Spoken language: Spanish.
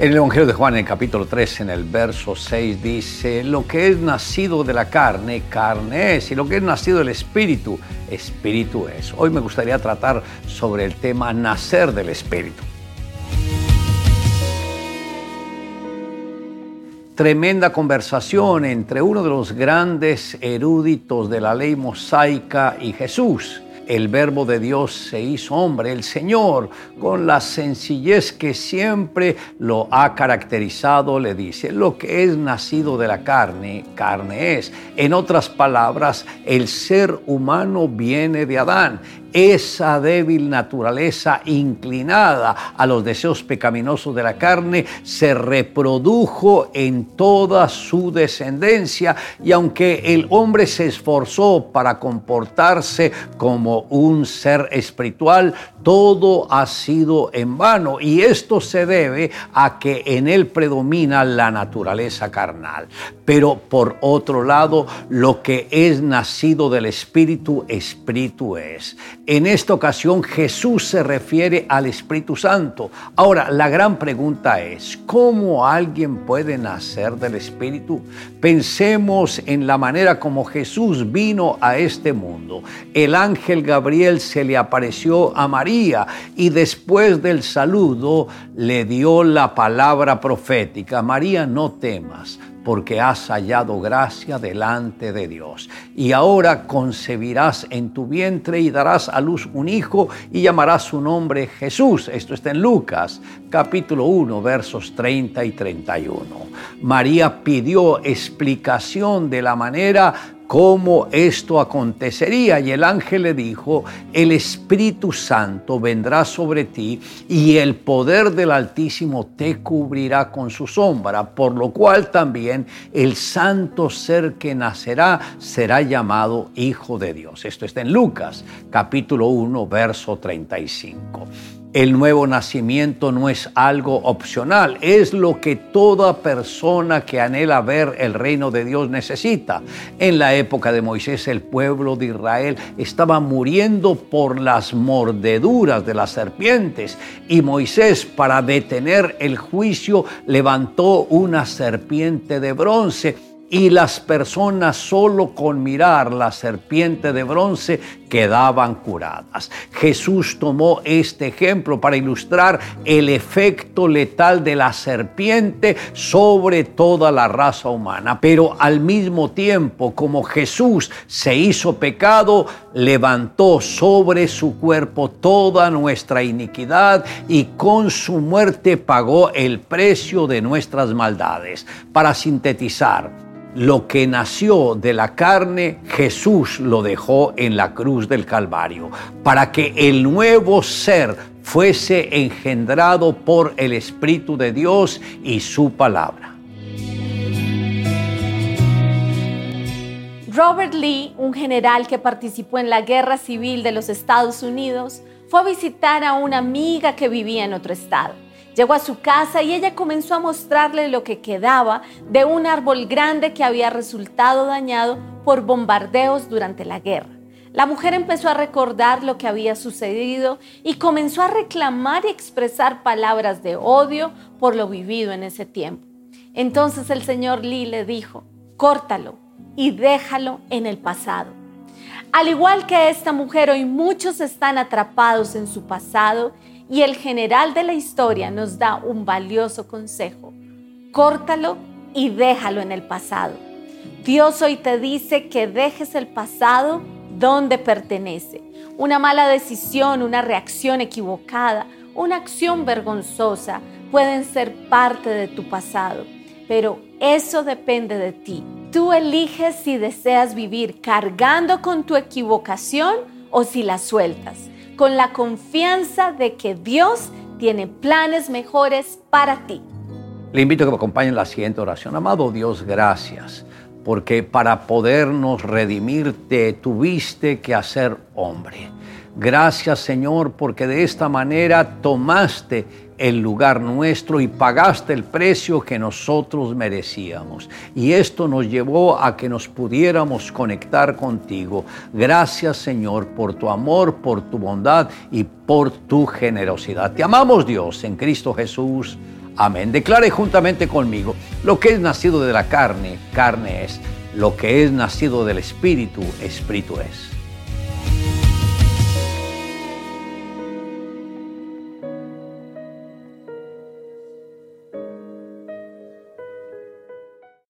En el Evangelio de Juan, en el capítulo 3, en el verso 6, dice, lo que es nacido de la carne, carne es, y lo que es nacido del Espíritu, Espíritu es. Hoy me gustaría tratar sobre el tema nacer del Espíritu. Tremenda conversación entre uno de los grandes eruditos de la ley mosaica y Jesús el verbo de Dios se hizo hombre, el Señor, con la sencillez que siempre lo ha caracterizado, le dice, lo que es nacido de la carne, carne es. En otras palabras, el ser humano viene de Adán esa débil naturaleza inclinada a los deseos pecaminosos de la carne se reprodujo en toda su descendencia y aunque el hombre se esforzó para comportarse como un ser espiritual, todo ha sido en vano y esto se debe a que en él predomina la naturaleza carnal. Pero por otro lado, lo que es nacido del Espíritu, Espíritu es. En esta ocasión Jesús se refiere al Espíritu Santo. Ahora, la gran pregunta es, ¿cómo alguien puede nacer del Espíritu? Pensemos en la manera como Jesús vino a este mundo. El ángel Gabriel se le apareció a María y después del saludo le dio la palabra profética. María, no temas porque has hallado gracia delante de Dios. Y ahora concebirás en tu vientre y darás a luz un hijo y llamarás su nombre Jesús. Esto está en Lucas capítulo 1 versos 30 y 31. María pidió explicación de la manera cómo esto acontecería. Y el ángel le dijo, el Espíritu Santo vendrá sobre ti y el poder del Altísimo te cubrirá con su sombra, por lo cual también el santo ser que nacerá será llamado Hijo de Dios. Esto está en Lucas capítulo 1, verso 35. El nuevo nacimiento no es algo opcional, es lo que toda persona que anhela ver el reino de Dios necesita. En la época de Moisés el pueblo de Israel estaba muriendo por las mordeduras de las serpientes y Moisés para detener el juicio levantó una serpiente de bronce y las personas solo con mirar la serpiente de bronce quedaban curadas. Jesús tomó este ejemplo para ilustrar el efecto letal de la serpiente sobre toda la raza humana. Pero al mismo tiempo, como Jesús se hizo pecado, levantó sobre su cuerpo toda nuestra iniquidad y con su muerte pagó el precio de nuestras maldades. Para sintetizar, lo que nació de la carne, Jesús lo dejó en la cruz del Calvario, para que el nuevo ser fuese engendrado por el Espíritu de Dios y su palabra. Robert Lee, un general que participó en la guerra civil de los Estados Unidos, fue a visitar a una amiga que vivía en otro estado. Llegó a su casa y ella comenzó a mostrarle lo que quedaba de un árbol grande que había resultado dañado por bombardeos durante la guerra. La mujer empezó a recordar lo que había sucedido y comenzó a reclamar y expresar palabras de odio por lo vivido en ese tiempo. Entonces el señor Lee le dijo, córtalo y déjalo en el pasado. Al igual que esta mujer, hoy muchos están atrapados en su pasado y el general de la historia nos da un valioso consejo. Córtalo y déjalo en el pasado. Dios hoy te dice que dejes el pasado donde pertenece. Una mala decisión, una reacción equivocada, una acción vergonzosa pueden ser parte de tu pasado, pero eso depende de ti. Tú eliges si deseas vivir cargando con tu equivocación o si la sueltas con la confianza de que Dios tiene planes mejores para ti. Le invito a que me acompañe en la siguiente oración. Amado Dios, gracias, porque para podernos redimirte tuviste que hacer hombre. Gracias Señor, porque de esta manera tomaste el lugar nuestro y pagaste el precio que nosotros merecíamos. Y esto nos llevó a que nos pudiéramos conectar contigo. Gracias Señor por tu amor, por tu bondad y por tu generosidad. Te amamos Dios en Cristo Jesús. Amén. Declare juntamente conmigo, lo que es nacido de la carne, carne es. Lo que es nacido del Espíritu, Espíritu es.